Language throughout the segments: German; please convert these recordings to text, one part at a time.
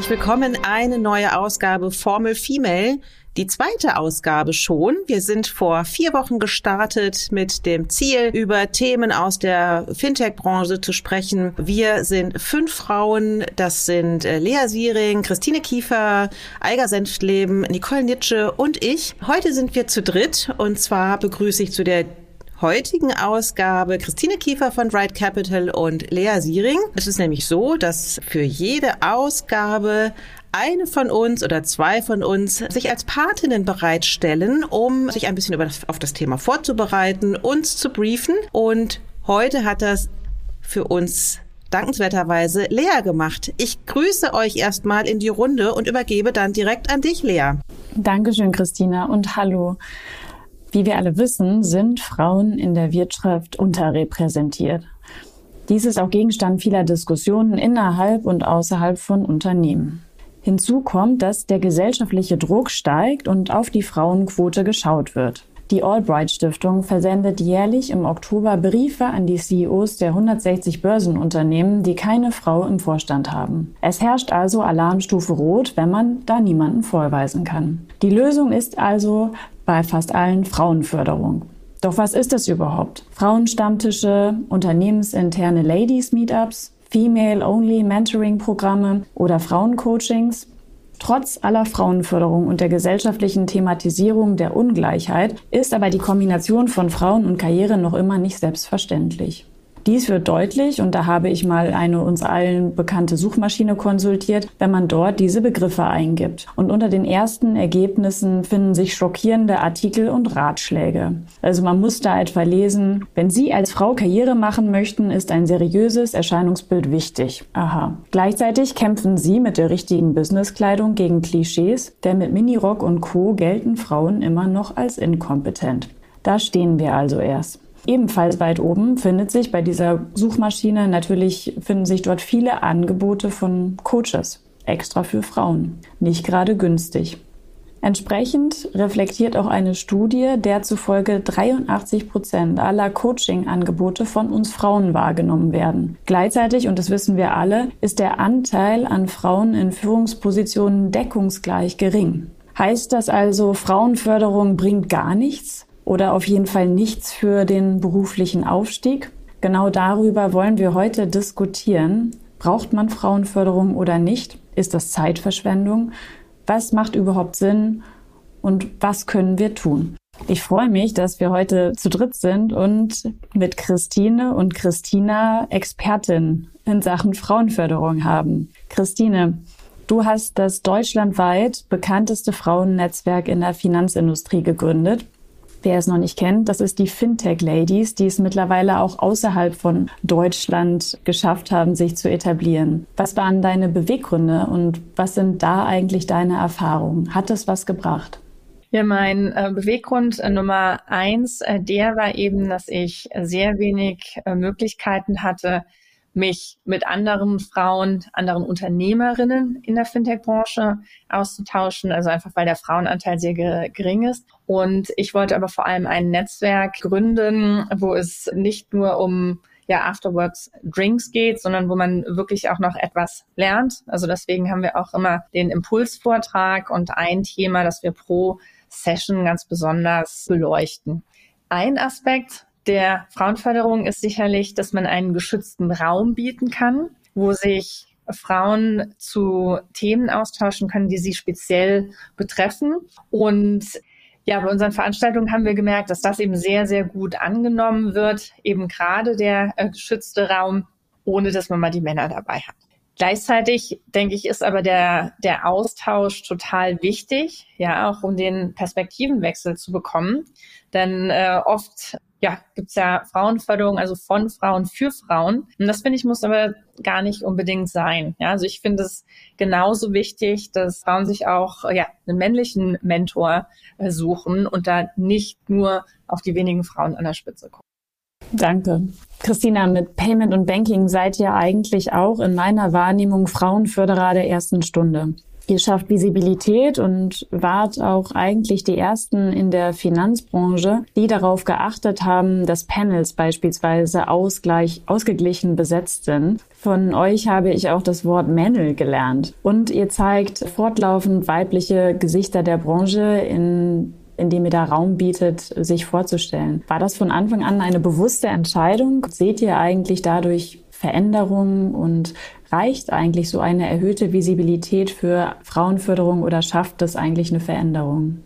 herzlich willkommen. Eine neue Ausgabe Formel Female. Die zweite Ausgabe schon. Wir sind vor vier Wochen gestartet mit dem Ziel, über Themen aus der Fintech-Branche zu sprechen. Wir sind fünf Frauen. Das sind äh, Lea Siering, Christine Kiefer, Eiger Senftleben, Nicole Nitsche und ich. Heute sind wir zu dritt und zwar begrüße ich zu der heutigen Ausgabe Christine Kiefer von Right Capital und Lea Siering. Es ist nämlich so, dass für jede Ausgabe eine von uns oder zwei von uns sich als Patinnen bereitstellen, um sich ein bisschen über das, auf das Thema vorzubereiten, uns zu briefen. Und heute hat das für uns dankenswerterweise Lea gemacht. Ich grüße euch erstmal in die Runde und übergebe dann direkt an dich, Lea. Dankeschön, Christina, und hallo. Wie wir alle wissen, sind Frauen in der Wirtschaft unterrepräsentiert. Dies ist auch Gegenstand vieler Diskussionen innerhalb und außerhalb von Unternehmen. Hinzu kommt, dass der gesellschaftliche Druck steigt und auf die Frauenquote geschaut wird. Die Albright Stiftung versendet jährlich im Oktober Briefe an die CEOs der 160 Börsenunternehmen, die keine Frau im Vorstand haben. Es herrscht also Alarmstufe Rot, wenn man da niemanden vorweisen kann. Die Lösung ist also bei fast allen Frauenförderung. Doch was ist das überhaupt? Frauenstammtische, unternehmensinterne Ladies Meetups, Female-Only Mentoring-Programme oder Frauencoachings? Trotz aller Frauenförderung und der gesellschaftlichen Thematisierung der Ungleichheit ist aber die Kombination von Frauen und Karriere noch immer nicht selbstverständlich. Dies wird deutlich, und da habe ich mal eine uns allen bekannte Suchmaschine konsultiert, wenn man dort diese Begriffe eingibt. Und unter den ersten Ergebnissen finden sich schockierende Artikel und Ratschläge. Also man muss da etwa lesen, wenn Sie als Frau Karriere machen möchten, ist ein seriöses Erscheinungsbild wichtig. Aha. Gleichzeitig kämpfen Sie mit der richtigen Businesskleidung gegen Klischees, denn mit Minirock und Co. gelten Frauen immer noch als inkompetent. Da stehen wir also erst. Ebenfalls weit oben findet sich bei dieser Suchmaschine natürlich finden sich dort viele Angebote von Coaches, extra für Frauen. Nicht gerade günstig. Entsprechend reflektiert auch eine Studie, der zufolge 83 Prozent aller Coaching-Angebote von uns Frauen wahrgenommen werden. Gleichzeitig, und das wissen wir alle, ist der Anteil an Frauen in Führungspositionen deckungsgleich gering. Heißt das also, Frauenförderung bringt gar nichts? Oder auf jeden Fall nichts für den beruflichen Aufstieg. Genau darüber wollen wir heute diskutieren. Braucht man Frauenförderung oder nicht? Ist das Zeitverschwendung? Was macht überhaupt Sinn? Und was können wir tun? Ich freue mich, dass wir heute zu dritt sind und mit Christine und Christina Expertin in Sachen Frauenförderung haben. Christine, du hast das deutschlandweit bekannteste Frauennetzwerk in der Finanzindustrie gegründet Wer es noch nicht kennt, das ist die Fintech Ladies, die es mittlerweile auch außerhalb von Deutschland geschafft haben, sich zu etablieren. Was waren deine Beweggründe und was sind da eigentlich deine Erfahrungen? Hat es was gebracht? Ja, mein äh, Beweggrund äh, Nummer eins, äh, der war eben, dass ich sehr wenig Möglichkeiten hatte, mich mit anderen Frauen, anderen Unternehmerinnen in der Fintech-Branche auszutauschen, also einfach weil der Frauenanteil sehr gering ist. Und ich wollte aber vor allem ein Netzwerk gründen, wo es nicht nur um ja, Afterworks Drinks geht, sondern wo man wirklich auch noch etwas lernt. Also deswegen haben wir auch immer den Impulsvortrag und ein Thema, das wir pro Session ganz besonders beleuchten. Ein Aspekt, der Frauenförderung ist sicherlich, dass man einen geschützten Raum bieten kann, wo sich Frauen zu Themen austauschen können, die sie speziell betreffen. Und ja, bei unseren Veranstaltungen haben wir gemerkt, dass das eben sehr, sehr gut angenommen wird, eben gerade der äh, geschützte Raum, ohne dass man mal die Männer dabei hat. Gleichzeitig denke ich, ist aber der, der Austausch total wichtig, ja, auch um den Perspektivenwechsel zu bekommen. Denn äh, oft ja, gibt's ja Frauenförderung, also von Frauen für Frauen. Und das finde ich muss aber gar nicht unbedingt sein. Ja, also ich finde es genauso wichtig, dass Frauen sich auch ja, einen männlichen Mentor äh, suchen und da nicht nur auf die wenigen Frauen an der Spitze gucken. Danke. Christina, mit Payment und Banking seid ihr eigentlich auch in meiner Wahrnehmung Frauenförderer der ersten Stunde. Ihr schafft Visibilität und wart auch eigentlich die ersten in der Finanzbranche, die darauf geachtet haben, dass Panels beispielsweise ausgleich, ausgeglichen besetzt sind. Von euch habe ich auch das Wort Männel gelernt. Und ihr zeigt fortlaufend weibliche Gesichter der Branche in indem ihr da Raum bietet, sich vorzustellen. War das von Anfang an eine bewusste Entscheidung? Seht ihr eigentlich dadurch Veränderungen und reicht eigentlich so eine erhöhte Visibilität für Frauenförderung oder schafft das eigentlich eine Veränderung?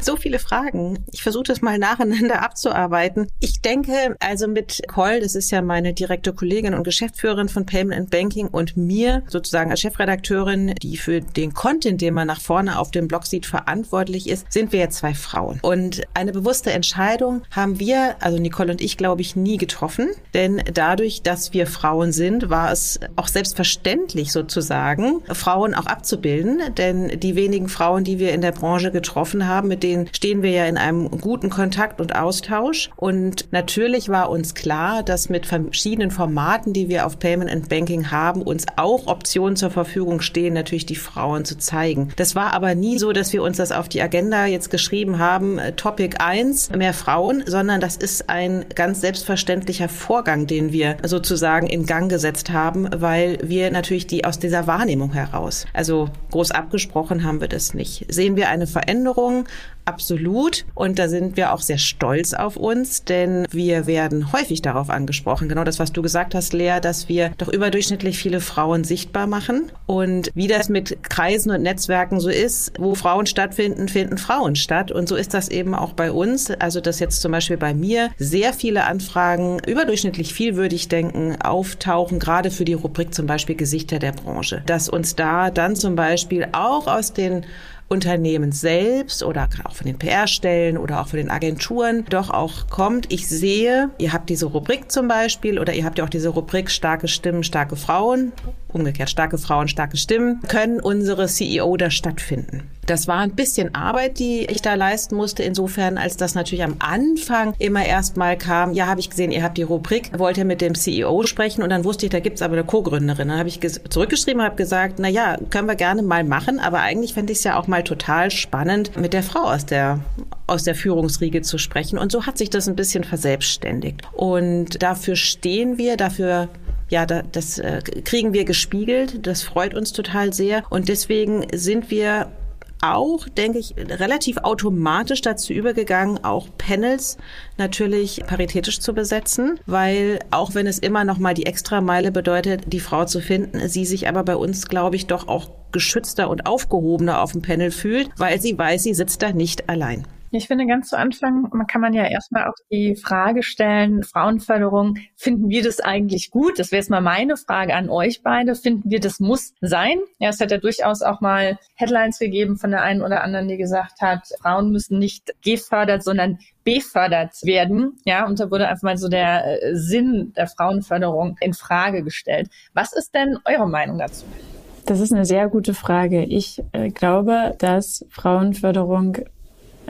So viele Fragen. Ich versuche das mal nacheinander abzuarbeiten. Ich denke also mit Cole, das ist ja meine direkte Kollegin und Geschäftsführerin von Payment and Banking und mir sozusagen als Chefredakteurin, die für den Content, den man nach vorne auf dem Blog sieht, verantwortlich ist, sind wir jetzt zwei Frauen. Und eine bewusste Entscheidung haben wir, also Nicole und ich, glaube ich, nie getroffen. Denn dadurch, dass wir Frauen sind, war es auch selbstverständlich sozusagen, Frauen auch abzubilden. Denn die wenigen Frauen, die wir in der Branche getroffen haben, mit denen stehen wir ja in einem guten Kontakt und Austausch. Und natürlich war uns klar, dass mit verschiedenen Formaten, die wir auf Payment and Banking haben, uns auch Optionen zur Verfügung stehen, natürlich die Frauen zu zeigen. Das war aber nie so, dass wir uns das auf die Agenda jetzt geschrieben haben, äh, Topic 1, mehr Frauen, sondern das ist ein ganz selbstverständlicher Vorgang, den wir sozusagen in Gang gesetzt haben, weil wir natürlich die aus dieser Wahrnehmung heraus, also groß abgesprochen haben wir das nicht. Sehen wir eine Veränderung, Absolut. Und da sind wir auch sehr stolz auf uns, denn wir werden häufig darauf angesprochen. Genau das, was du gesagt hast, Lea, dass wir doch überdurchschnittlich viele Frauen sichtbar machen. Und wie das mit Kreisen und Netzwerken so ist, wo Frauen stattfinden, finden Frauen statt. Und so ist das eben auch bei uns. Also, dass jetzt zum Beispiel bei mir sehr viele Anfragen, überdurchschnittlich viel würde ich denken, auftauchen, gerade für die Rubrik zum Beispiel Gesichter der Branche. Dass uns da dann zum Beispiel auch aus den Unternehmen selbst oder auch von den PR-Stellen oder auch von den Agenturen doch auch kommt. Ich sehe, ihr habt diese Rubrik zum Beispiel oder ihr habt ja auch diese Rubrik starke Stimmen, starke Frauen umgekehrt starke Frauen, starke Stimmen, können unsere CEO da stattfinden. Das war ein bisschen Arbeit, die ich da leisten musste, insofern, als das natürlich am Anfang immer erst mal kam, ja, habe ich gesehen, ihr habt die Rubrik, wollt ihr mit dem CEO sprechen und dann wusste ich, da gibt's aber eine Co-Gründerin. Dann habe ich zurückgeschrieben und habe gesagt, na ja, können wir gerne mal machen, aber eigentlich fände ich es ja auch mal total spannend, mit der Frau aus der aus der Führungsriege zu sprechen. Und so hat sich das ein bisschen verselbstständigt. Und dafür stehen wir, dafür ja, das äh, kriegen wir gespiegelt. Das freut uns total sehr. Und deswegen sind wir auch, denke ich, relativ automatisch dazu übergegangen, auch Panels natürlich paritätisch zu besetzen, weil auch wenn es immer noch mal die Extrameile bedeutet, die Frau zu finden, sie sich aber bei uns, glaube ich, doch auch geschützter und aufgehobener auf dem Panel fühlt, weil sie weiß, sie sitzt da nicht allein. Ich finde, ganz zu Anfang man kann man ja erstmal auch die Frage stellen, Frauenförderung, finden wir das eigentlich gut? Das wäre jetzt mal meine Frage an euch beide. Finden wir, das muss sein? Ja, es hat ja durchaus auch mal Headlines gegeben von der einen oder anderen, die gesagt hat, Frauen müssen nicht gefördert, sondern befördert werden. Ja, und da wurde einfach mal so der äh, Sinn der Frauenförderung in Frage gestellt. Was ist denn eure Meinung dazu? Das ist eine sehr gute Frage. Ich äh, glaube, dass Frauenförderung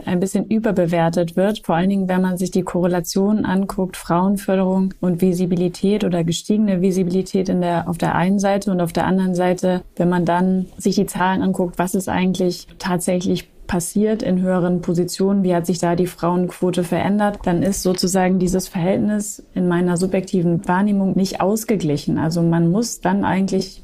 ein bisschen überbewertet wird. Vor allen Dingen, wenn man sich die Korrelation anguckt, Frauenförderung und Visibilität oder gestiegene Visibilität in der, auf der einen Seite und auf der anderen Seite, wenn man dann sich die Zahlen anguckt, was ist eigentlich tatsächlich passiert in höheren Positionen, wie hat sich da die Frauenquote verändert, dann ist sozusagen dieses Verhältnis in meiner subjektiven Wahrnehmung nicht ausgeglichen. Also man muss dann eigentlich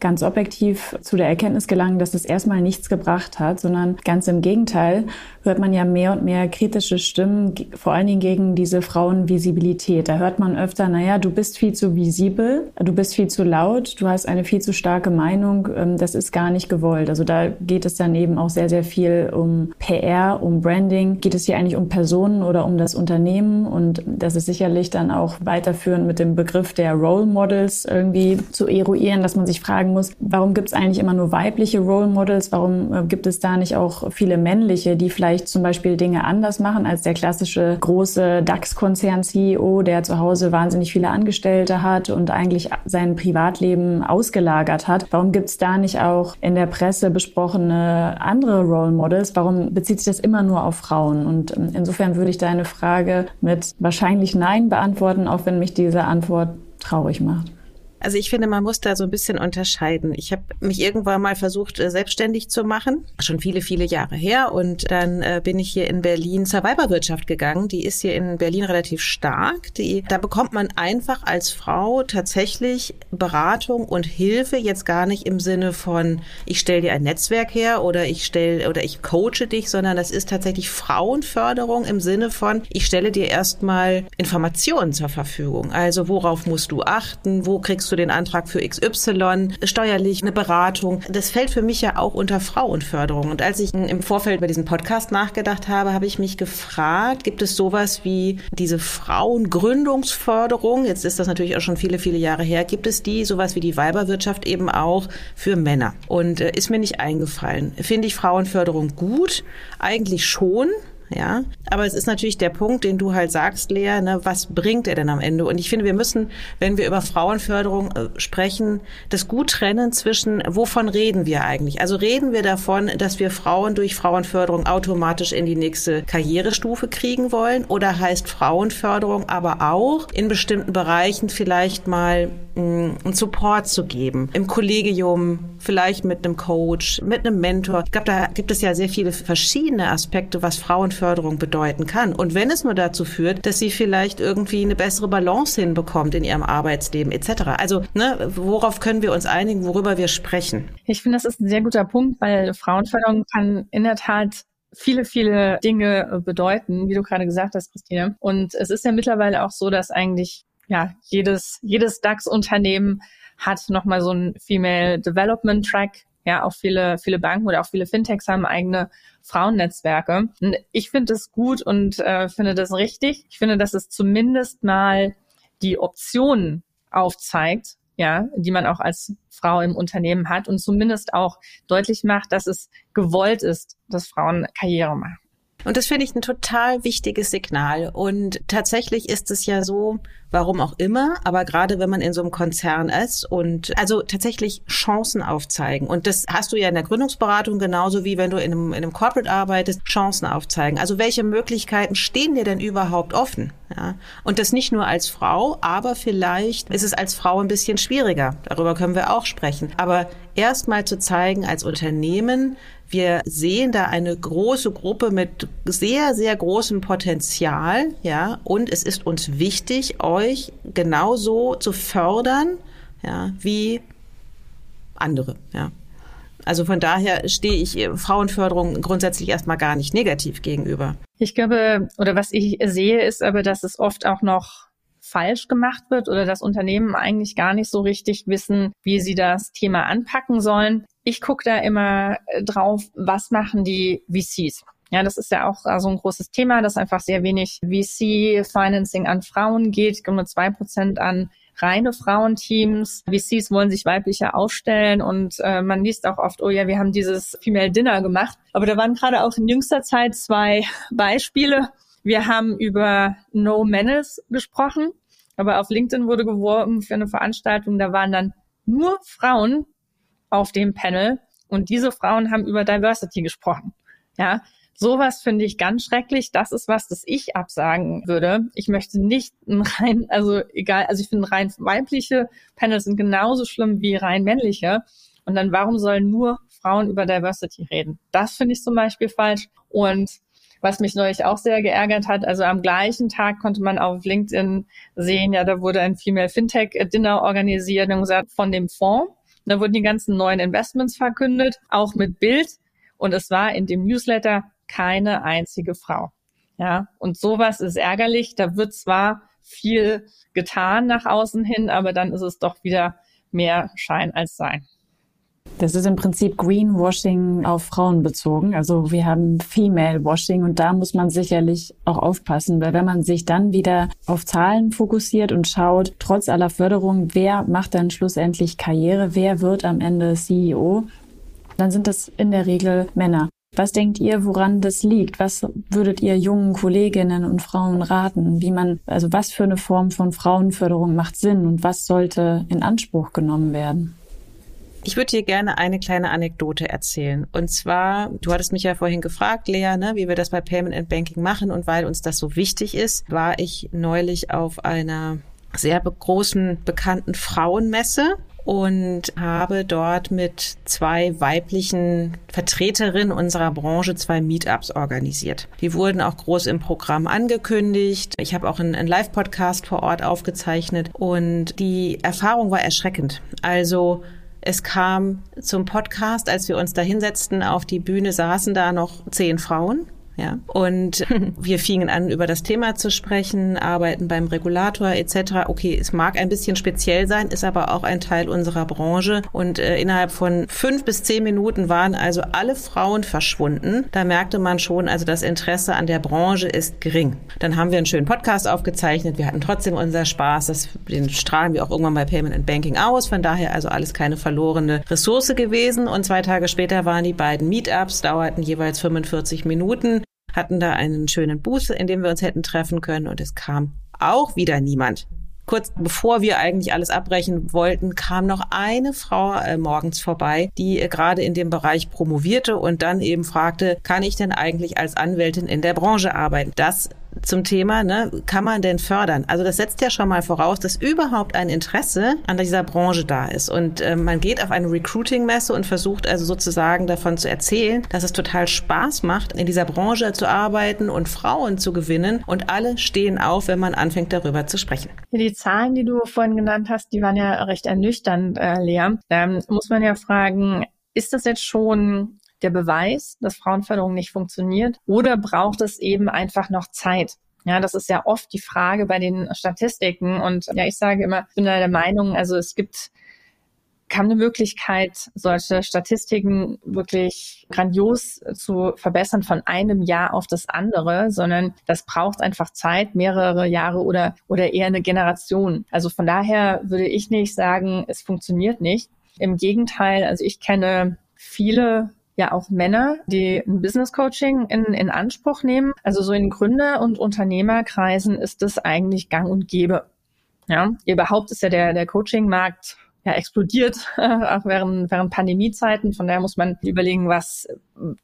ganz objektiv zu der Erkenntnis gelangen, dass es erstmal nichts gebracht hat, sondern ganz im Gegenteil hört man ja mehr und mehr kritische Stimmen, vor allen Dingen gegen diese Frauenvisibilität. Da hört man öfter, naja, du bist viel zu visibel, du bist viel zu laut, du hast eine viel zu starke Meinung, ähm, das ist gar nicht gewollt. Also da geht es dann eben auch sehr, sehr viel um PR, um Branding. Geht es hier eigentlich um Personen oder um das Unternehmen? Und das ist sicherlich dann auch weiterführend mit dem Begriff der Role Models irgendwie zu eruieren, dass man sich fragen muss, warum gibt es eigentlich immer nur weibliche Role Models? Warum äh, gibt es da nicht auch viele männliche, die vielleicht vielleicht zum Beispiel Dinge anders machen als der klassische große DAX-Konzern-CEO, der zu Hause wahnsinnig viele Angestellte hat und eigentlich sein Privatleben ausgelagert hat. Warum gibt es da nicht auch in der Presse besprochene andere Role Models? Warum bezieht sich das immer nur auf Frauen? Und ähm, insofern würde ich deine Frage mit wahrscheinlich Nein beantworten, auch wenn mich diese Antwort traurig macht. Also ich finde, man muss da so ein bisschen unterscheiden. Ich habe mich irgendwann mal versucht, äh, selbstständig zu machen, schon viele, viele Jahre her. Und dann äh, bin ich hier in Berlin zur Weiberwirtschaft gegangen. Die ist hier in Berlin relativ stark. Die, da bekommt man einfach als Frau tatsächlich Beratung und Hilfe, jetzt gar nicht im Sinne von, ich stelle dir ein Netzwerk her oder ich stelle oder ich coache dich, sondern das ist tatsächlich Frauenförderung im Sinne von, ich stelle dir erstmal Informationen zur Verfügung. Also worauf musst du achten? Wo kriegst du den Antrag für XY? Steuerlich eine Beratung. Das fällt für mich ja auch unter Frauenförderung. Und als ich im Vorfeld bei diesem Podcast nachgedacht habe, habe ich mich gefragt, gibt es sowas wie diese Frauengründungsförderung? Jetzt ist das natürlich auch schon viele, viele Jahre her. Gibt es die, sowas wie die Weiberwirtschaft eben auch für Männer? Und äh, ist mir nicht eingefallen. Finde ich Frauenförderung gut? Eigentlich schon ja. Aber es ist natürlich der Punkt, den du halt sagst, Lea, ne, was bringt er denn am Ende? Und ich finde, wir müssen, wenn wir über Frauenförderung äh, sprechen, das gut trennen zwischen, wovon reden wir eigentlich? Also reden wir davon, dass wir Frauen durch Frauenförderung automatisch in die nächste Karrierestufe kriegen wollen? Oder heißt Frauenförderung aber auch in bestimmten Bereichen vielleicht mal einen Support zu geben? Im Kollegium, vielleicht mit einem Coach, mit einem Mentor. Ich glaube, da gibt es ja sehr viele verschiedene Aspekte, was Frauenförderung Förderung bedeuten kann. Und wenn es nur dazu führt, dass sie vielleicht irgendwie eine bessere Balance hinbekommt in ihrem Arbeitsleben etc. Also ne, worauf können wir uns einigen, worüber wir sprechen? Ich finde, das ist ein sehr guter Punkt, weil Frauenförderung kann in der Tat viele, viele Dinge äh, bedeuten, wie du gerade gesagt hast, Christine. Und es ist ja mittlerweile auch so, dass eigentlich ja jedes, jedes DAX-Unternehmen hat nochmal so einen Female Development Track. Ja, auch viele, viele Banken oder auch viele Fintechs haben eigene Frauennetzwerke. Und ich finde es gut und äh, finde das richtig. Ich finde, dass es zumindest mal die Optionen aufzeigt, ja, die man auch als Frau im Unternehmen hat und zumindest auch deutlich macht, dass es gewollt ist, dass Frauen Karriere machen. Und das finde ich ein total wichtiges Signal. Und tatsächlich ist es ja so, warum auch immer, aber gerade wenn man in so einem Konzern ist und also tatsächlich Chancen aufzeigen. Und das hast du ja in der Gründungsberatung genauso wie wenn du in einem, in einem Corporate arbeitest, Chancen aufzeigen. Also welche Möglichkeiten stehen dir denn überhaupt offen? Ja? Und das nicht nur als Frau, aber vielleicht ist es als Frau ein bisschen schwieriger. Darüber können wir auch sprechen. Aber erstmal zu zeigen als Unternehmen, wir sehen da eine große Gruppe mit sehr, sehr großem Potenzial, ja, und es ist uns wichtig, euch genauso zu fördern, ja, wie andere, ja. Also von daher stehe ich Frauenförderung grundsätzlich erstmal gar nicht negativ gegenüber. Ich glaube, oder was ich sehe, ist aber, dass es oft auch noch falsch gemacht wird oder dass Unternehmen eigentlich gar nicht so richtig wissen, wie sie das Thema anpacken sollen. Ich gucke da immer äh, drauf, was machen die VCs. Ja, das ist ja auch so ein großes Thema, dass einfach sehr wenig VC-Financing an Frauen geht, nur zwei Prozent an reine Frauenteams. VCs wollen sich weiblicher aufstellen und äh, man liest auch oft, oh ja, wir haben dieses Female Dinner gemacht. Aber da waren gerade auch in jüngster Zeit zwei Beispiele. Wir haben über No Menace gesprochen. Aber auf LinkedIn wurde geworben für eine Veranstaltung, da waren dann nur Frauen auf dem Panel und diese Frauen haben über Diversity gesprochen. Ja, sowas finde ich ganz schrecklich. Das ist was, das ich absagen würde. Ich möchte nicht ein rein, also egal, also ich finde rein weibliche Panels sind genauso schlimm wie rein männliche. Und dann warum sollen nur Frauen über Diversity reden? Das finde ich zum Beispiel falsch. Und was mich neulich auch sehr geärgert hat. Also am gleichen Tag konnte man auf LinkedIn sehen, ja, da wurde ein Female Fintech Dinner organisiert und gesagt, von dem Fonds. Da wurden die ganzen neuen Investments verkündet, auch mit Bild. Und es war in dem Newsletter keine einzige Frau. Ja, und sowas ist ärgerlich. Da wird zwar viel getan nach außen hin, aber dann ist es doch wieder mehr Schein als Sein. Das ist im Prinzip Greenwashing auf Frauen bezogen. Also wir haben Female Washing und da muss man sicherlich auch aufpassen, weil wenn man sich dann wieder auf Zahlen fokussiert und schaut, trotz aller Förderung, wer macht dann schlussendlich Karriere, wer wird am Ende CEO, dann sind das in der Regel Männer. Was denkt ihr, woran das liegt? Was würdet ihr jungen Kolleginnen und Frauen raten? Wie man, also was für eine Form von Frauenförderung macht Sinn und was sollte in Anspruch genommen werden? Ich würde dir gerne eine kleine Anekdote erzählen. Und zwar, du hattest mich ja vorhin gefragt, Lea, ne, wie wir das bei Payment and Banking machen. Und weil uns das so wichtig ist, war ich neulich auf einer sehr großen bekannten Frauenmesse und habe dort mit zwei weiblichen Vertreterinnen unserer Branche zwei Meetups organisiert. Die wurden auch groß im Programm angekündigt. Ich habe auch einen, Live-Podcast vor Ort aufgezeichnet und die Erfahrung war erschreckend. Also es kam zum Podcast, als wir uns da hinsetzten auf die Bühne, saßen da noch zehn Frauen ja. Und wir fingen an, über das Thema zu sprechen, arbeiten beim Regulator etc. Okay, es mag ein bisschen speziell sein, ist aber auch ein Teil unserer Branche. Und äh, innerhalb von fünf bis zehn Minuten waren also alle Frauen verschwunden. Da merkte man schon, also das Interesse an der Branche ist gering. Dann haben wir einen schönen Podcast aufgezeichnet. Wir hatten trotzdem unser Spaß. Das, den strahlen wir auch irgendwann bei Payment and Banking aus. Von daher also alles keine verlorene Ressource gewesen. Und zwei Tage später waren die beiden Meetups, dauerten jeweils 45 Minuten hatten da einen schönen Booth, in dem wir uns hätten treffen können und es kam auch wieder niemand. Kurz bevor wir eigentlich alles abbrechen wollten, kam noch eine Frau äh, morgens vorbei, die äh, gerade in dem Bereich promovierte und dann eben fragte, kann ich denn eigentlich als Anwältin in der Branche arbeiten? Das zum Thema, ne, kann man denn fördern? Also das setzt ja schon mal voraus, dass überhaupt ein Interesse an dieser Branche da ist. Und äh, man geht auf eine Recruiting-Messe und versucht also sozusagen davon zu erzählen, dass es total Spaß macht, in dieser Branche zu arbeiten und Frauen zu gewinnen. Und alle stehen auf, wenn man anfängt, darüber zu sprechen. Die Zahlen, die du vorhin genannt hast, die waren ja recht ernüchternd, äh, Lea. Da muss man ja fragen, ist das jetzt schon der Beweis, dass Frauenförderung nicht funktioniert? Oder braucht es eben einfach noch Zeit? Ja, das ist ja oft die Frage bei den Statistiken. Und ja, ich sage immer, ich bin da der Meinung, also es gibt kaum eine Möglichkeit, solche Statistiken wirklich grandios zu verbessern von einem Jahr auf das andere, sondern das braucht einfach Zeit, mehrere Jahre oder, oder eher eine Generation. Also von daher würde ich nicht sagen, es funktioniert nicht. Im Gegenteil, also ich kenne viele ja auch Männer, die ein Business Coaching in, in Anspruch nehmen. Also so in Gründer- und Unternehmerkreisen ist das eigentlich gang und gäbe. Ja, überhaupt ist ja der, der Coaching-Markt ja, explodiert, auch während, während Pandemiezeiten. Von daher muss man überlegen, was,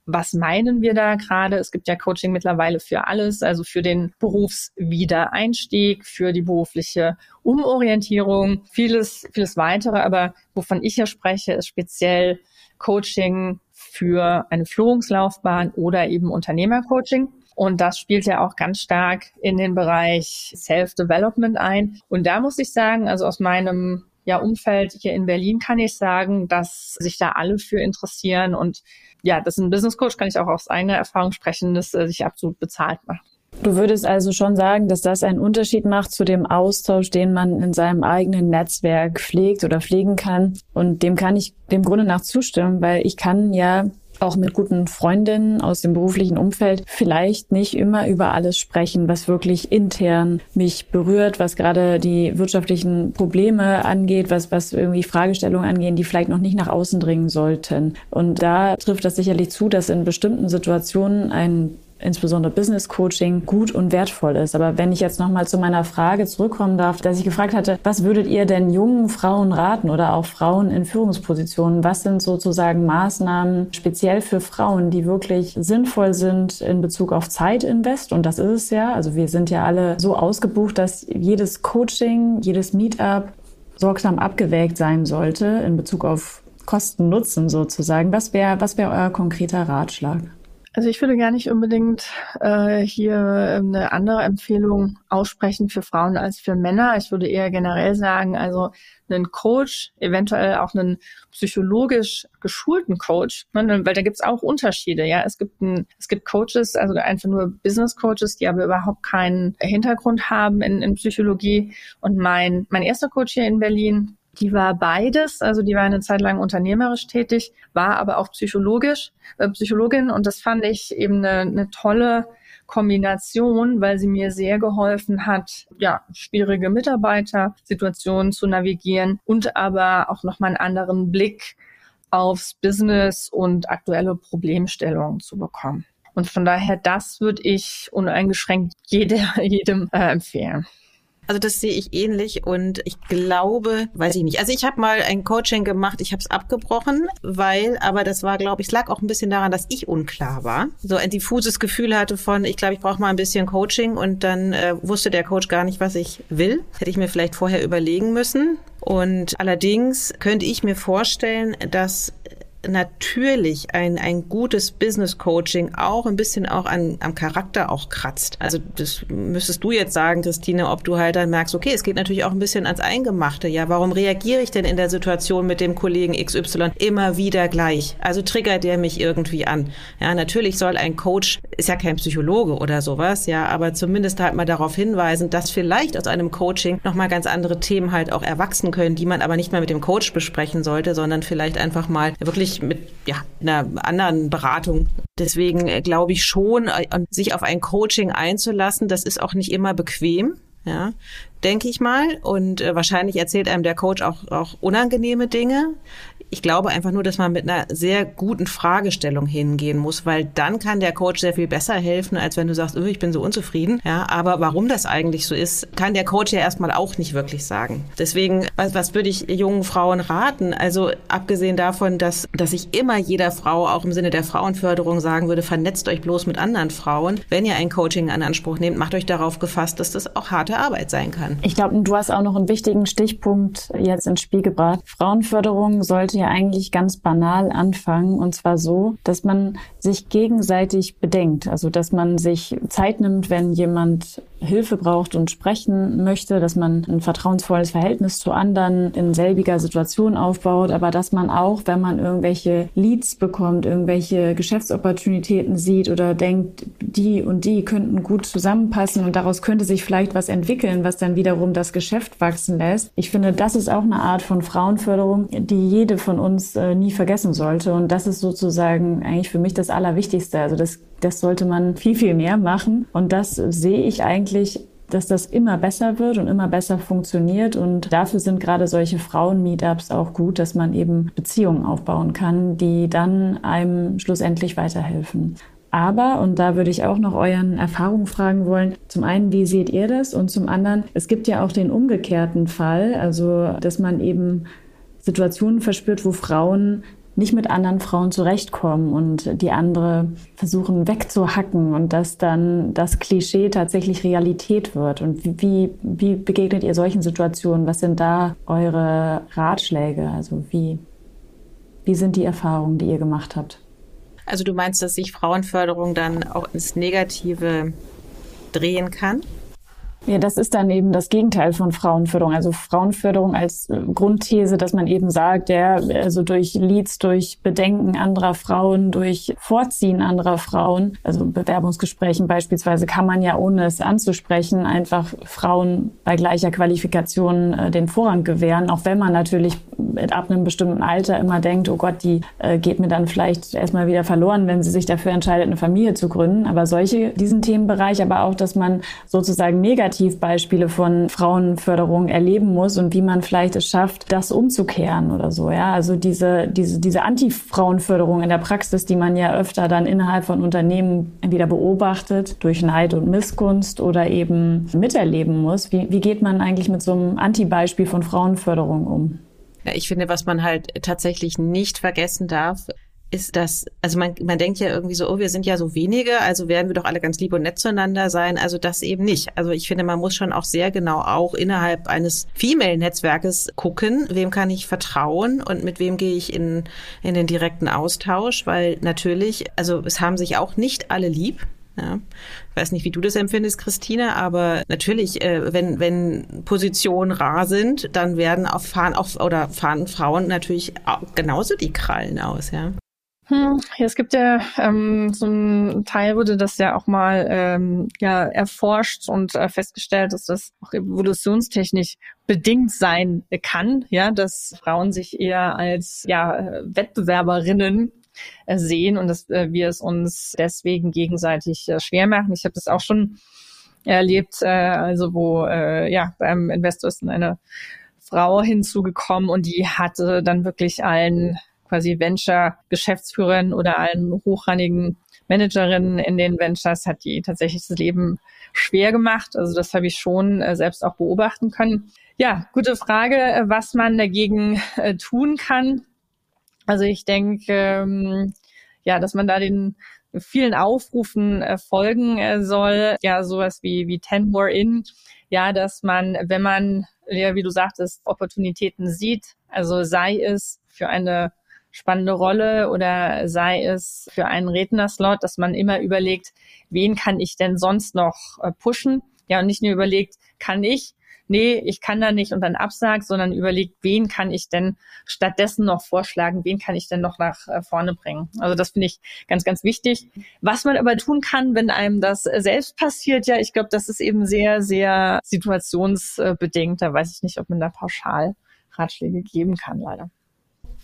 was meinen wir da gerade? Es gibt ja Coaching mittlerweile für alles, also für den Berufswiedereinstieg, für die berufliche Umorientierung, vieles, vieles weitere. Aber wovon ich hier spreche, ist speziell Coaching für eine Führungslaufbahn oder eben Unternehmercoaching. Und das spielt ja auch ganz stark in den Bereich Self-Development ein. Und da muss ich sagen, also aus meinem ja, Umfeld hier in Berlin kann ich sagen, dass sich da alle für interessieren. Und ja, das ist ein Business Coach, kann ich auch aus eigener Erfahrung sprechen, das äh, sich absolut bezahlt macht. Du würdest also schon sagen, dass das einen Unterschied macht zu dem Austausch, den man in seinem eigenen Netzwerk pflegt oder pflegen kann. Und dem kann ich dem Grunde nach zustimmen, weil ich kann ja auch mit guten Freundinnen aus dem beruflichen Umfeld vielleicht nicht immer über alles sprechen, was wirklich intern mich berührt, was gerade die wirtschaftlichen Probleme angeht, was, was irgendwie Fragestellungen angehen, die vielleicht noch nicht nach außen dringen sollten. Und da trifft das sicherlich zu, dass in bestimmten Situationen ein insbesondere Business Coaching gut und wertvoll ist. Aber wenn ich jetzt nochmal zu meiner Frage zurückkommen darf, dass ich gefragt hatte, was würdet ihr denn jungen Frauen raten oder auch Frauen in Führungspositionen? Was sind sozusagen Maßnahmen speziell für Frauen, die wirklich sinnvoll sind in Bezug auf Zeitinvest? Und das ist es ja. Also wir sind ja alle so ausgebucht, dass jedes Coaching, jedes Meetup sorgsam abgewägt sein sollte in Bezug auf Kosten-Nutzen sozusagen. Was wäre was wäre euer konkreter Ratschlag? Also ich würde gar nicht unbedingt äh, hier eine andere Empfehlung aussprechen für Frauen als für Männer. Ich würde eher generell sagen, also einen Coach, eventuell auch einen psychologisch geschulten Coach, ne, weil da gibt's auch Unterschiede. Ja, es gibt ein, es gibt Coaches, also einfach nur Business Coaches, die aber überhaupt keinen Hintergrund haben in, in Psychologie. Und mein mein erster Coach hier in Berlin, die war beides, also die war eine Zeit lang unternehmerisch tätig, war aber auch psychologisch, äh, Psychologin und das fand ich eben eine, eine tolle Kombination, weil sie mir sehr geholfen hat, ja, schwierige Mitarbeitersituationen zu navigieren und aber auch nochmal einen anderen Blick aufs Business und aktuelle Problemstellungen zu bekommen. Und von daher, das würde ich uneingeschränkt jede, jedem äh, empfehlen. Also das sehe ich ähnlich und ich glaube, weiß ich nicht. Also ich habe mal ein Coaching gemacht, ich habe es abgebrochen, weil, aber das war, glaube ich, es lag auch ein bisschen daran, dass ich unklar war. So ein diffuses Gefühl hatte von, ich glaube, ich brauche mal ein bisschen Coaching und dann äh, wusste der Coach gar nicht, was ich will. Hätte ich mir vielleicht vorher überlegen müssen. Und allerdings könnte ich mir vorstellen, dass natürlich ein, ein gutes Business Coaching auch ein bisschen auch an, am Charakter auch kratzt. Also das müsstest du jetzt sagen, Christine, ob du halt dann merkst, okay, es geht natürlich auch ein bisschen ans Eingemachte. Ja, warum reagiere ich denn in der Situation mit dem Kollegen XY immer wieder gleich? Also triggert der mich irgendwie an. Ja, natürlich soll ein Coach, ist ja kein Psychologe oder sowas, ja, aber zumindest halt mal darauf hinweisen, dass vielleicht aus einem Coaching nochmal ganz andere Themen halt auch erwachsen können, die man aber nicht mehr mit dem Coach besprechen sollte, sondern vielleicht einfach mal wirklich wirklich mit ja, einer anderen Beratung. Deswegen äh, glaube ich schon, äh, sich auf ein Coaching einzulassen, das ist auch nicht immer bequem. Ja, denke ich mal. Und äh, wahrscheinlich erzählt einem der Coach auch, auch unangenehme Dinge. Ich glaube einfach nur, dass man mit einer sehr guten Fragestellung hingehen muss, weil dann kann der Coach sehr viel besser helfen, als wenn du sagst, oh, ich bin so unzufrieden. Ja, aber warum das eigentlich so ist, kann der Coach ja erstmal auch nicht wirklich sagen. Deswegen, was, was würde ich jungen Frauen raten? Also abgesehen davon, dass, dass ich immer jeder Frau auch im Sinne der Frauenförderung sagen würde, vernetzt euch bloß mit anderen Frauen. Wenn ihr ein Coaching in Anspruch nehmt, macht euch darauf gefasst, dass das auch harte Arbeit sein kann. Ich glaube, du hast auch noch einen wichtigen Stichpunkt jetzt ins Spiel gebracht. Frauenförderung sollte ja eigentlich ganz banal anfangen und zwar so, dass man sich gegenseitig bedenkt, also dass man sich Zeit nimmt, wenn jemand Hilfe braucht und sprechen möchte, dass man ein vertrauensvolles Verhältnis zu anderen in selbiger Situation aufbaut, aber dass man auch, wenn man irgendwelche Leads bekommt, irgendwelche Geschäftsopportunitäten sieht oder denkt, die und die könnten gut zusammenpassen und daraus könnte sich vielleicht was entwickeln, was dann wiederum das Geschäft wachsen lässt. Ich finde, das ist auch eine Art von Frauenförderung, die jede von uns äh, nie vergessen sollte und das ist sozusagen eigentlich für mich das Allerwichtigste. Also das das sollte man viel, viel mehr machen. Und das sehe ich eigentlich dass das immer besser wird und immer besser funktioniert. Und dafür sind gerade solche Frauen-Meetups auch gut, dass man eben Beziehungen aufbauen kann, die dann einem schlussendlich weiterhelfen. Aber, und da würde ich auch noch euren Erfahrungen fragen wollen, zum einen, wie seht ihr das? Und zum anderen, es gibt ja auch den umgekehrten Fall, also dass man eben Situationen verspürt, wo Frauen nicht mit anderen Frauen zurechtkommen und die andere versuchen wegzuhacken und dass dann das Klischee tatsächlich Realität wird. Und wie, wie begegnet ihr solchen Situationen? Was sind da eure Ratschläge? Also wie, wie sind die Erfahrungen, die ihr gemacht habt? Also du meinst, dass sich Frauenförderung dann auch ins Negative drehen kann? Ja, das ist dann eben das Gegenteil von Frauenförderung. Also Frauenförderung als äh, Grundthese, dass man eben sagt, ja, also durch Leads, durch Bedenken anderer Frauen, durch Vorziehen anderer Frauen, also Bewerbungsgesprächen beispielsweise, kann man ja ohne es anzusprechen einfach Frauen bei gleicher Qualifikation äh, den Vorrang gewähren, auch wenn man natürlich ab einem bestimmten Alter immer denkt, oh Gott, die äh, geht mir dann vielleicht erstmal wieder verloren, wenn sie sich dafür entscheidet, eine Familie zu gründen. Aber solche, diesen Themenbereich, aber auch, dass man sozusagen negativ Negativbeispiele von Frauenförderung erleben muss und wie man vielleicht es schafft, das umzukehren oder so. Ja, also diese, diese, diese Anti-Frauenförderung in der Praxis, die man ja öfter dann innerhalb von Unternehmen entweder beobachtet durch Neid und Missgunst oder eben miterleben muss. Wie, wie geht man eigentlich mit so einem Anti-Beispiel von Frauenförderung um? Ich finde, was man halt tatsächlich nicht vergessen darf, ist das, also man, man denkt ja irgendwie so, oh, wir sind ja so wenige, also werden wir doch alle ganz lieb und nett zueinander sein. Also das eben nicht. Also ich finde, man muss schon auch sehr genau auch innerhalb eines Female-Netzwerkes gucken, wem kann ich vertrauen und mit wem gehe ich in, in den direkten Austausch, weil natürlich, also es haben sich auch nicht alle lieb. Ja. Ich weiß nicht, wie du das empfindest, Christina, aber natürlich, äh, wenn, wenn Positionen rar sind, dann werden auch fahren auch oder fahren Frauen natürlich auch genauso die Krallen aus, ja. Hm, ja, es gibt ja ähm, so ein Teil wurde das ja auch mal ähm, ja erforscht und äh, festgestellt, dass das auch evolutionstechnisch bedingt sein kann, ja, dass Frauen sich eher als ja Wettbewerberinnen äh, sehen und dass äh, wir es uns deswegen gegenseitig äh, schwer machen. Ich habe das auch schon erlebt, äh, also wo äh, ja beim Investor ist eine Frau hinzugekommen und die hatte dann wirklich allen quasi Venture-Geschäftsführern oder allen hochrangigen Managerinnen in den Ventures hat die tatsächlich das Leben schwer gemacht. Also das habe ich schon äh, selbst auch beobachten können. Ja, gute Frage, äh, was man dagegen äh, tun kann. Also ich denke, ähm, ja, dass man da den vielen Aufrufen äh, folgen äh, soll. Ja, sowas wie, wie Ten More In. Ja, dass man, wenn man, ja, wie du sagtest, Opportunitäten sieht, also sei es für eine spannende Rolle oder sei es für einen Rednerslot, dass man immer überlegt, wen kann ich denn sonst noch äh, pushen? Ja, und nicht nur überlegt, kann ich, nee, ich kann da nicht und dann absagt, sondern überlegt, wen kann ich denn stattdessen noch vorschlagen, wen kann ich denn noch nach äh, vorne bringen. Also das finde ich ganz, ganz wichtig. Was man aber tun kann, wenn einem das selbst passiert, ja, ich glaube, das ist eben sehr, sehr situationsbedingt. Da weiß ich nicht, ob man da pauschal Ratschläge geben kann, leider.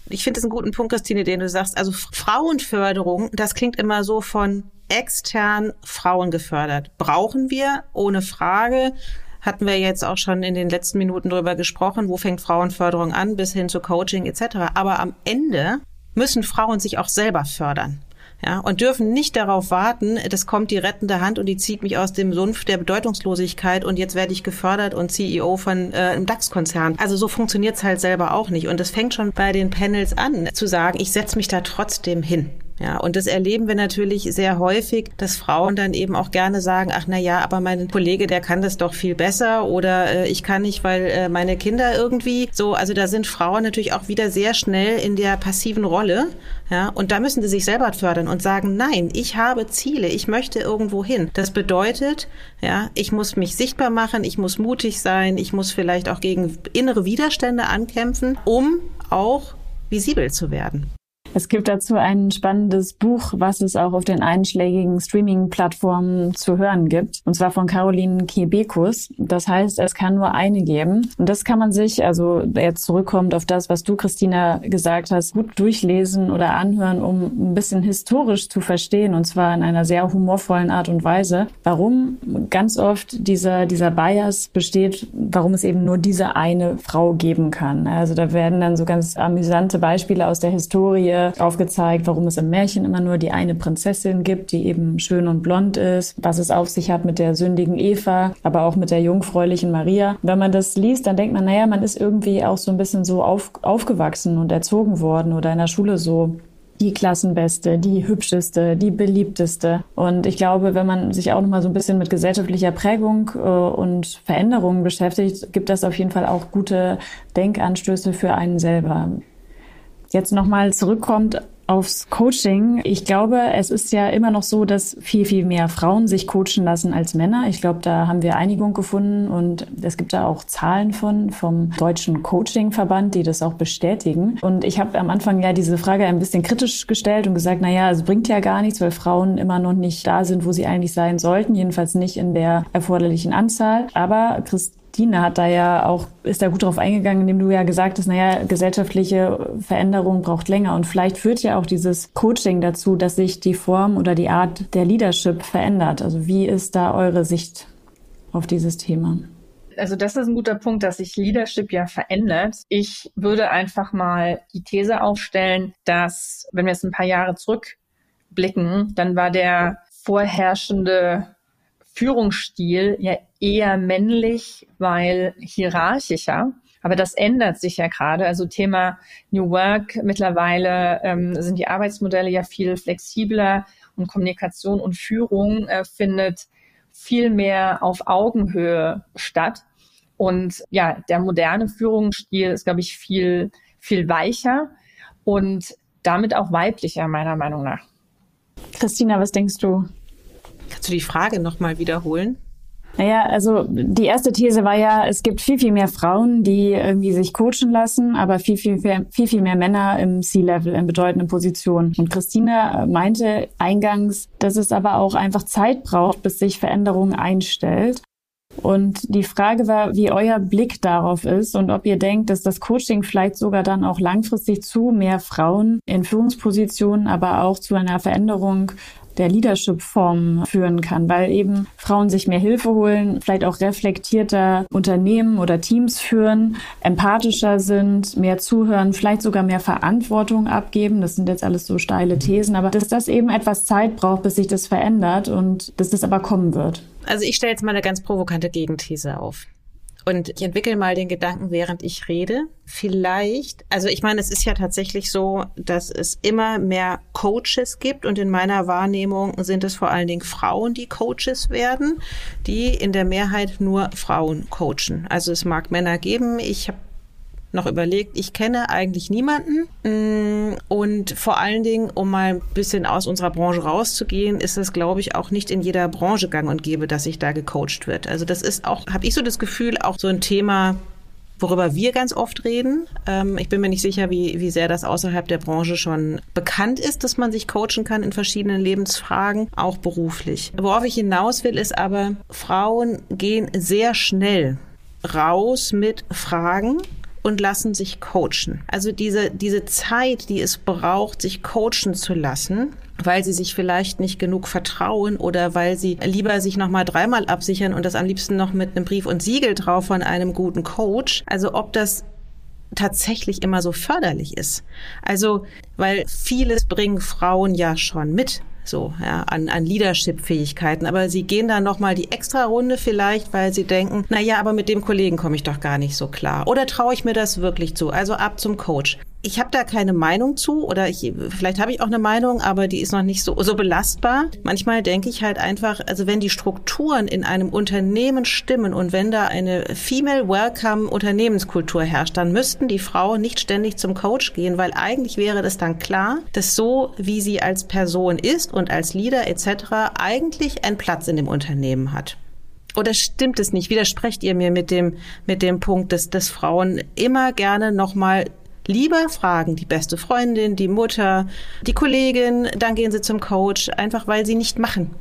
Ich finde es einen guten Punkt, Christine, den du sagst. Also Frauenförderung, das klingt immer so von extern Frauen gefördert. Brauchen wir, ohne Frage hatten wir jetzt auch schon in den letzten Minuten drüber gesprochen, wo fängt Frauenförderung an, bis hin zu Coaching etc. Aber am Ende müssen Frauen sich auch selber fördern. Ja, und dürfen nicht darauf warten, das kommt die rettende Hand und die zieht mich aus dem Sumpf der Bedeutungslosigkeit und jetzt werde ich gefördert und CEO von äh, einem DAX-Konzern. Also so funktioniert's halt selber auch nicht. Und es fängt schon bei den Panels an, zu sagen, ich setze mich da trotzdem hin. Ja, und das erleben wir natürlich sehr häufig, dass Frauen dann eben auch gerne sagen, ach na ja, aber mein Kollege, der kann das doch viel besser oder äh, ich kann nicht, weil äh, meine Kinder irgendwie so, also da sind Frauen natürlich auch wieder sehr schnell in der passiven Rolle, ja, und da müssen sie sich selber fördern und sagen, nein, ich habe Ziele, ich möchte irgendwo hin. Das bedeutet, ja, ich muss mich sichtbar machen, ich muss mutig sein, ich muss vielleicht auch gegen innere Widerstände ankämpfen, um auch visibel zu werden. Es gibt dazu ein spannendes Buch, was es auch auf den einschlägigen Streaming-Plattformen zu hören gibt. Und zwar von Caroline Kiebekus. Das heißt, es kann nur eine geben. Und das kann man sich, also jetzt zurückkommt auf das, was du, Christina, gesagt hast, gut durchlesen oder anhören, um ein bisschen historisch zu verstehen. Und zwar in einer sehr humorvollen Art und Weise. Warum ganz oft dieser, dieser Bias besteht, warum es eben nur diese eine Frau geben kann. Also da werden dann so ganz amüsante Beispiele aus der Historie aufgezeigt, warum es im Märchen immer nur die eine Prinzessin gibt, die eben schön und blond ist, was es auf sich hat mit der sündigen Eva, aber auch mit der jungfräulichen Maria. Wenn man das liest, dann denkt man, naja, man ist irgendwie auch so ein bisschen so auf, aufgewachsen und erzogen worden oder in der Schule so die Klassenbeste, die hübscheste, die beliebteste. Und ich glaube, wenn man sich auch noch mal so ein bisschen mit gesellschaftlicher Prägung äh, und Veränderungen beschäftigt, gibt das auf jeden Fall auch gute Denkanstöße für einen selber jetzt nochmal zurückkommt aufs Coaching. Ich glaube, es ist ja immer noch so, dass viel, viel mehr Frauen sich coachen lassen als Männer. Ich glaube, da haben wir Einigung gefunden und es gibt da auch Zahlen von vom Deutschen Coaching-Verband, die das auch bestätigen. Und ich habe am Anfang ja diese Frage ein bisschen kritisch gestellt und gesagt, na ja, es bringt ja gar nichts, weil Frauen immer noch nicht da sind, wo sie eigentlich sein sollten, jedenfalls nicht in der erforderlichen Anzahl. Aber Christ Dina hat da ja auch, ist da gut drauf eingegangen, indem du ja gesagt hast, naja, gesellschaftliche Veränderung braucht länger. Und vielleicht führt ja auch dieses Coaching dazu, dass sich die Form oder die Art der Leadership verändert. Also wie ist da eure Sicht auf dieses Thema? also das ist ein guter Punkt, dass sich Leadership ja verändert. Ich würde einfach mal die These aufstellen, dass, wenn wir jetzt ein paar Jahre zurückblicken, dann war der vorherrschende Führungsstil ja eher männlich, weil hierarchischer. Aber das ändert sich ja gerade. Also Thema New Work. Mittlerweile ähm, sind die Arbeitsmodelle ja viel flexibler und Kommunikation und Führung äh, findet viel mehr auf Augenhöhe statt. Und ja, der moderne Führungsstil ist, glaube ich, viel, viel weicher und damit auch weiblicher, meiner Meinung nach. Christina, was denkst du? Kannst du die Frage nochmal wiederholen? Naja, also die erste These war ja, es gibt viel, viel mehr Frauen, die irgendwie sich coachen lassen, aber viel, viel, viel, viel mehr Männer im C-Level, in bedeutenden Positionen. Und Christina meinte eingangs, dass es aber auch einfach Zeit braucht, bis sich Veränderung einstellt. Und die Frage war, wie euer Blick darauf ist und ob ihr denkt, dass das Coaching vielleicht sogar dann auch langfristig zu mehr Frauen in Führungspositionen, aber auch zu einer Veränderung der Leadership-Form führen kann, weil eben Frauen sich mehr Hilfe holen, vielleicht auch reflektierter Unternehmen oder Teams führen, empathischer sind, mehr zuhören, vielleicht sogar mehr Verantwortung abgeben. Das sind jetzt alles so steile Thesen, aber dass das eben etwas Zeit braucht, bis sich das verändert und dass das aber kommen wird. Also ich stelle jetzt mal eine ganz provokante Gegenthese auf. Und ich entwickle mal den Gedanken, während ich rede. Vielleicht, also ich meine, es ist ja tatsächlich so, dass es immer mehr Coaches gibt und in meiner Wahrnehmung sind es vor allen Dingen Frauen, die Coaches werden, die in der Mehrheit nur Frauen coachen. Also es mag Männer geben. Ich habe noch überlegt, ich kenne eigentlich niemanden. Mm, und vor allen Dingen, um mal ein bisschen aus unserer Branche rauszugehen, ist es, glaube ich, auch nicht in jeder Branche gang und gäbe, dass sich da gecoacht wird. Also das ist auch, habe ich so das Gefühl, auch so ein Thema, worüber wir ganz oft reden. Ähm, ich bin mir nicht sicher, wie, wie sehr das außerhalb der Branche schon bekannt ist, dass man sich coachen kann in verschiedenen Lebensfragen, auch beruflich. Worauf ich hinaus will, ist aber, Frauen gehen sehr schnell raus mit Fragen, und lassen sich coachen. Also diese, diese Zeit, die es braucht, sich coachen zu lassen, weil sie sich vielleicht nicht genug vertrauen oder weil sie lieber sich noch mal dreimal absichern und das am liebsten noch mit einem Brief und Siegel drauf von einem guten Coach. Also ob das tatsächlich immer so förderlich ist. Also, weil vieles bringen Frauen ja schon mit so ja, an, an Leadership-Fähigkeiten. Aber sie gehen dann nochmal die extra Runde vielleicht, weil sie denken, na ja, aber mit dem Kollegen komme ich doch gar nicht so klar. Oder traue ich mir das wirklich zu? Also ab zum Coach ich habe da keine Meinung zu oder ich, vielleicht habe ich auch eine Meinung, aber die ist noch nicht so, so belastbar. Manchmal denke ich halt einfach, also wenn die Strukturen in einem Unternehmen stimmen und wenn da eine Female Welcome Unternehmenskultur herrscht, dann müssten die Frauen nicht ständig zum Coach gehen, weil eigentlich wäre das dann klar, dass so wie sie als Person ist und als Leader etc. eigentlich einen Platz in dem Unternehmen hat. Oder stimmt es nicht? Widersprecht ihr mir mit dem, mit dem Punkt, dass, dass Frauen immer gerne nochmal Lieber fragen die beste Freundin, die Mutter, die Kollegin, dann gehen sie zum Coach, einfach weil sie nicht machen.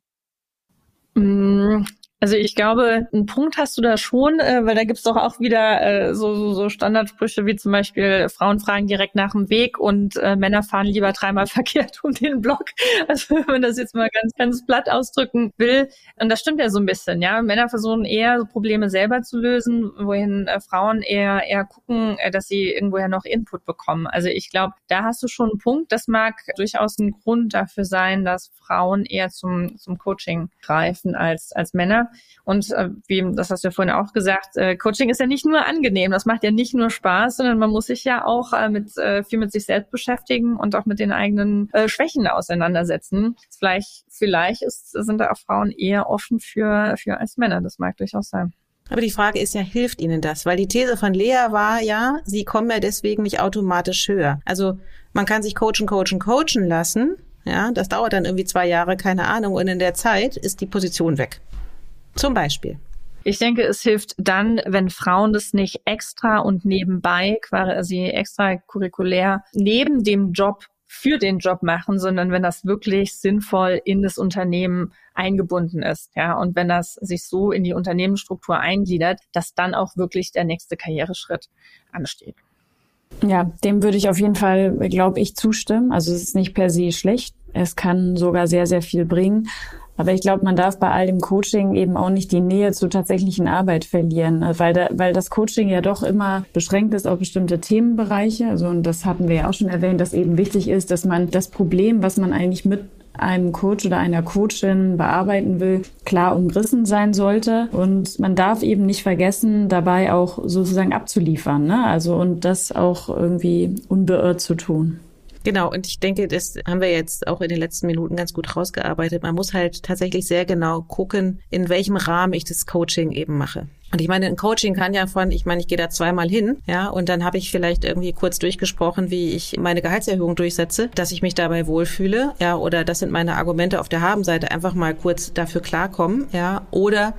Also ich glaube, einen Punkt hast du da schon, äh, weil da gibt's doch auch wieder äh, so, so, so Standardsprüche wie zum Beispiel Frauen fragen direkt nach dem Weg und äh, Männer fahren lieber dreimal verkehrt um den Block. Also wenn man das jetzt mal ganz, ganz platt ausdrücken will. Und das stimmt ja so ein bisschen, ja. Männer versuchen eher so Probleme selber zu lösen, wohin äh, Frauen eher, eher gucken, äh, dass sie irgendwoher noch Input bekommen. Also ich glaube, da hast du schon einen Punkt. Das mag durchaus ein Grund dafür sein, dass Frauen eher zum, zum Coaching greifen als, als Männer. Und äh, wie, das hast du ja vorhin auch gesagt, äh, Coaching ist ja nicht nur angenehm, das macht ja nicht nur Spaß, sondern man muss sich ja auch äh, mit äh, viel mit sich selbst beschäftigen und auch mit den eigenen äh, Schwächen auseinandersetzen. Vielleicht, vielleicht ist, sind da auch Frauen eher offen für, für als Männer. Das mag durchaus sein. Aber die Frage ist ja, hilft Ihnen das? Weil die These von Lea war ja, Sie kommen ja deswegen nicht automatisch höher. Also man kann sich coachen, coachen, coachen lassen. Ja, das dauert dann irgendwie zwei Jahre, keine Ahnung. Und in der Zeit ist die Position weg. Zum Beispiel. Ich denke, es hilft dann, wenn Frauen das nicht extra und nebenbei, quasi extra curriculär neben dem Job für den Job machen, sondern wenn das wirklich sinnvoll in das Unternehmen eingebunden ist, ja, und wenn das sich so in die Unternehmensstruktur eingliedert, dass dann auch wirklich der nächste Karriereschritt ansteht. Ja, dem würde ich auf jeden Fall, glaube ich, zustimmen. Also es ist nicht per se schlecht. Es kann sogar sehr, sehr viel bringen. Aber ich glaube, man darf bei all dem Coaching eben auch nicht die Nähe zur tatsächlichen Arbeit verlieren, äh, weil, da, weil das Coaching ja doch immer beschränkt ist auf bestimmte Themenbereiche. Also, und das hatten wir ja auch schon erwähnt, dass eben wichtig ist, dass man das Problem, was man eigentlich mit einem Coach oder einer Coachin bearbeiten will, klar umrissen sein sollte. Und man darf eben nicht vergessen, dabei auch sozusagen abzuliefern. Ne? Also und das auch irgendwie unbeirrt zu tun. Genau, und ich denke, das haben wir jetzt auch in den letzten Minuten ganz gut rausgearbeitet. Man muss halt tatsächlich sehr genau gucken, in welchem Rahmen ich das Coaching eben mache. Und ich meine, ein Coaching kann ja von, ich meine, ich gehe da zweimal hin, ja, und dann habe ich vielleicht irgendwie kurz durchgesprochen, wie ich meine Gehaltserhöhung durchsetze, dass ich mich dabei wohlfühle, ja, oder das sind meine Argumente auf der Habenseite, einfach mal kurz dafür klarkommen, ja, oder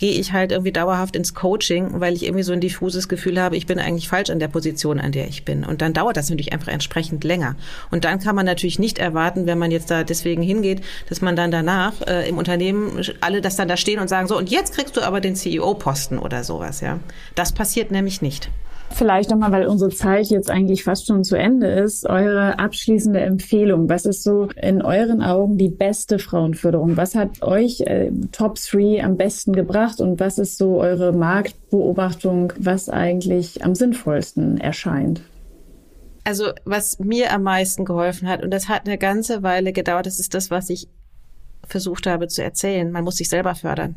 gehe ich halt irgendwie dauerhaft ins Coaching, weil ich irgendwie so ein diffuses Gefühl habe, ich bin eigentlich falsch an der Position, an der ich bin. Und dann dauert das natürlich einfach entsprechend länger. Und dann kann man natürlich nicht erwarten, wenn man jetzt da deswegen hingeht, dass man dann danach äh, im Unternehmen alle das dann da stehen und sagen, so, und jetzt kriegst du aber den CEO-Posten oder sowas, ja. Das passiert nämlich nicht. Vielleicht nochmal, weil unsere Zeit jetzt eigentlich fast schon zu Ende ist, eure abschließende Empfehlung. Was ist so in euren Augen die beste Frauenförderung? Was hat euch äh, Top 3 am besten gebracht und was ist so eure Marktbeobachtung, was eigentlich am sinnvollsten erscheint? Also was mir am meisten geholfen hat, und das hat eine ganze Weile gedauert, das ist das, was ich versucht habe zu erzählen. Man muss sich selber fördern.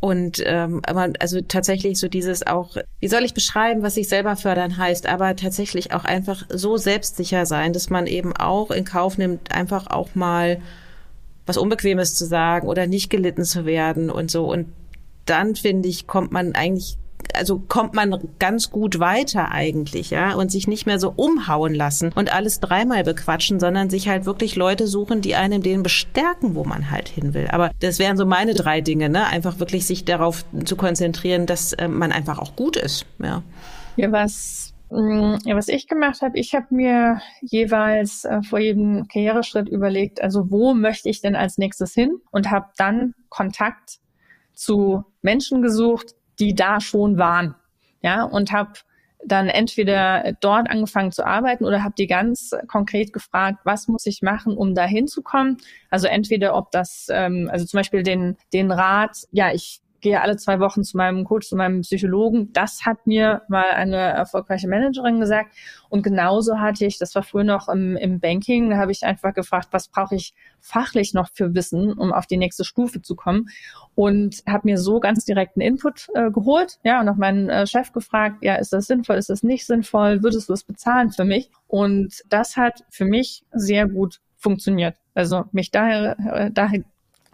Und ähm, also tatsächlich so dieses auch, wie soll ich beschreiben, was sich selber fördern heißt, aber tatsächlich auch einfach so selbstsicher sein, dass man eben auch in Kauf nimmt, einfach auch mal was Unbequemes zu sagen oder nicht gelitten zu werden und so. Und dann, finde ich, kommt man eigentlich also kommt man ganz gut weiter eigentlich, ja, und sich nicht mehr so umhauen lassen und alles dreimal bequatschen, sondern sich halt wirklich Leute suchen, die einem den bestärken, wo man halt hin will. Aber das wären so meine drei Dinge, ne? Einfach wirklich sich darauf zu konzentrieren, dass äh, man einfach auch gut ist, ja. Ja, was mm, ja, was ich gemacht habe, ich habe mir jeweils äh, vor jedem Karriereschritt überlegt, also wo möchte ich denn als nächstes hin und habe dann Kontakt zu Menschen gesucht, die da schon waren. Ja, und habe dann entweder dort angefangen zu arbeiten oder habe die ganz konkret gefragt, was muss ich machen, um da hinzukommen. Also entweder ob das, ähm, also zum Beispiel den, den Rat, ja, ich gehe alle zwei Wochen zu meinem Coach, zu meinem Psychologen. Das hat mir mal eine erfolgreiche Managerin gesagt. Und genauso hatte ich, das war früher noch im, im Banking, da habe ich einfach gefragt, was brauche ich fachlich noch für Wissen, um auf die nächste Stufe zu kommen. Und habe mir so ganz direkten Input äh, geholt, ja, und auch meinen äh, Chef gefragt, ja, ist das sinnvoll, ist das nicht sinnvoll, würdest du es bezahlen für mich? Und das hat für mich sehr gut funktioniert. Also mich daher, äh, daher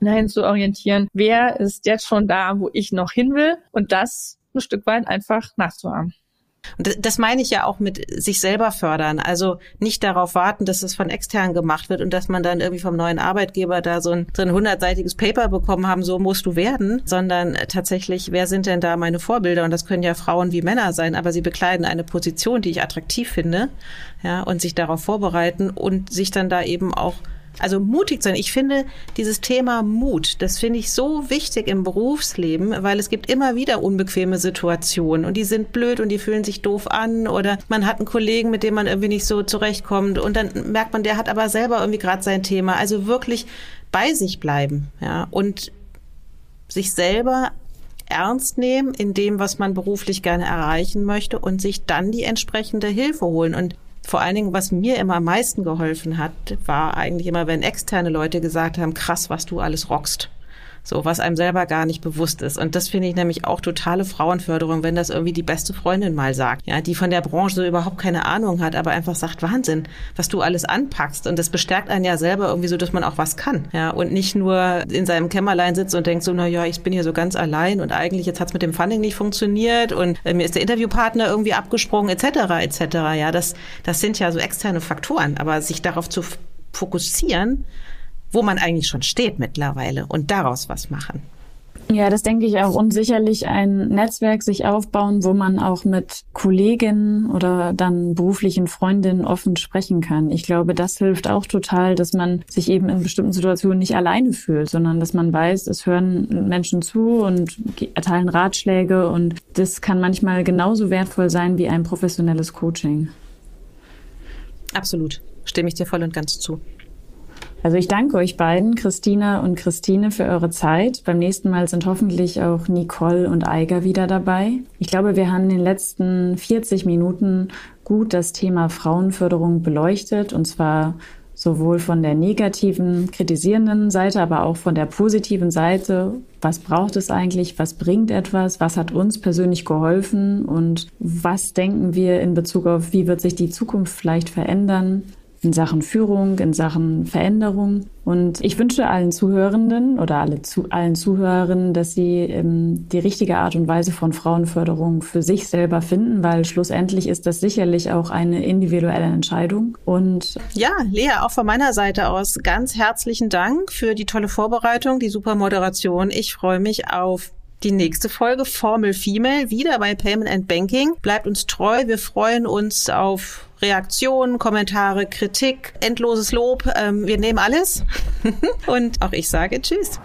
dahin zu orientieren, wer ist jetzt schon da, wo ich noch hin will und das ein Stück weit einfach nachzuahmen. Und das meine ich ja auch mit sich selber fördern. Also nicht darauf warten, dass es von extern gemacht wird und dass man dann irgendwie vom neuen Arbeitgeber da so ein, so ein hundertseitiges Paper bekommen haben, so musst du werden, sondern tatsächlich, wer sind denn da meine Vorbilder? Und das können ja Frauen wie Männer sein, aber sie bekleiden eine Position, die ich attraktiv finde, ja, und sich darauf vorbereiten und sich dann da eben auch also mutig sein. Ich finde dieses Thema Mut, das finde ich so wichtig im Berufsleben, weil es gibt immer wieder unbequeme Situationen und die sind blöd und die fühlen sich doof an oder man hat einen Kollegen, mit dem man irgendwie nicht so zurechtkommt und dann merkt man, der hat aber selber irgendwie gerade sein Thema. Also wirklich bei sich bleiben, ja, und sich selber ernst nehmen in dem, was man beruflich gerne erreichen möchte und sich dann die entsprechende Hilfe holen. Und vor allen Dingen, was mir immer am meisten geholfen hat, war eigentlich immer, wenn externe Leute gesagt haben, krass, was du alles rockst so was einem selber gar nicht bewusst ist. Und das finde ich nämlich auch totale Frauenförderung, wenn das irgendwie die beste Freundin mal sagt, ja, die von der Branche so überhaupt keine Ahnung hat, aber einfach sagt, Wahnsinn, was du alles anpackst. Und das bestärkt einen ja selber irgendwie so, dass man auch was kann, ja, und nicht nur in seinem Kämmerlein sitzt und denkt so, na ja, ich bin hier so ganz allein und eigentlich jetzt hat's mit dem Funding nicht funktioniert und äh, mir ist der Interviewpartner irgendwie abgesprungen, etc., etc., ja, das, das sind ja so externe Faktoren, aber sich darauf zu fokussieren, wo man eigentlich schon steht mittlerweile und daraus was machen. Ja, das denke ich auch. Und sicherlich ein Netzwerk sich aufbauen, wo man auch mit Kolleginnen oder dann beruflichen Freundinnen offen sprechen kann. Ich glaube, das hilft auch total, dass man sich eben in bestimmten Situationen nicht alleine fühlt, sondern dass man weiß, es hören Menschen zu und erteilen Ratschläge. Und das kann manchmal genauso wertvoll sein wie ein professionelles Coaching. Absolut. Stimme ich dir voll und ganz zu. Also ich danke euch beiden, Christina und Christine, für eure Zeit. Beim nächsten Mal sind hoffentlich auch Nicole und Eiger wieder dabei. Ich glaube, wir haben in den letzten 40 Minuten gut das Thema Frauenförderung beleuchtet und zwar sowohl von der negativen, kritisierenden Seite, aber auch von der positiven Seite. Was braucht es eigentlich? Was bringt etwas? Was hat uns persönlich geholfen? Und was denken wir in Bezug auf, wie wird sich die Zukunft vielleicht verändern? In Sachen Führung, in Sachen Veränderung. Und ich wünsche allen Zuhörenden oder alle zu, allen Zuhörerinnen, dass sie ähm, die richtige Art und Weise von Frauenförderung für sich selber finden, weil schlussendlich ist das sicherlich auch eine individuelle Entscheidung. Und ja, Lea, auch von meiner Seite aus ganz herzlichen Dank für die tolle Vorbereitung, die super Moderation. Ich freue mich auf die nächste Folge Formel Female wieder bei Payment and Banking. Bleibt uns treu. Wir freuen uns auf Reaktionen, Kommentare, Kritik, endloses Lob. Ähm, wir nehmen alles. Und auch ich sage Tschüss.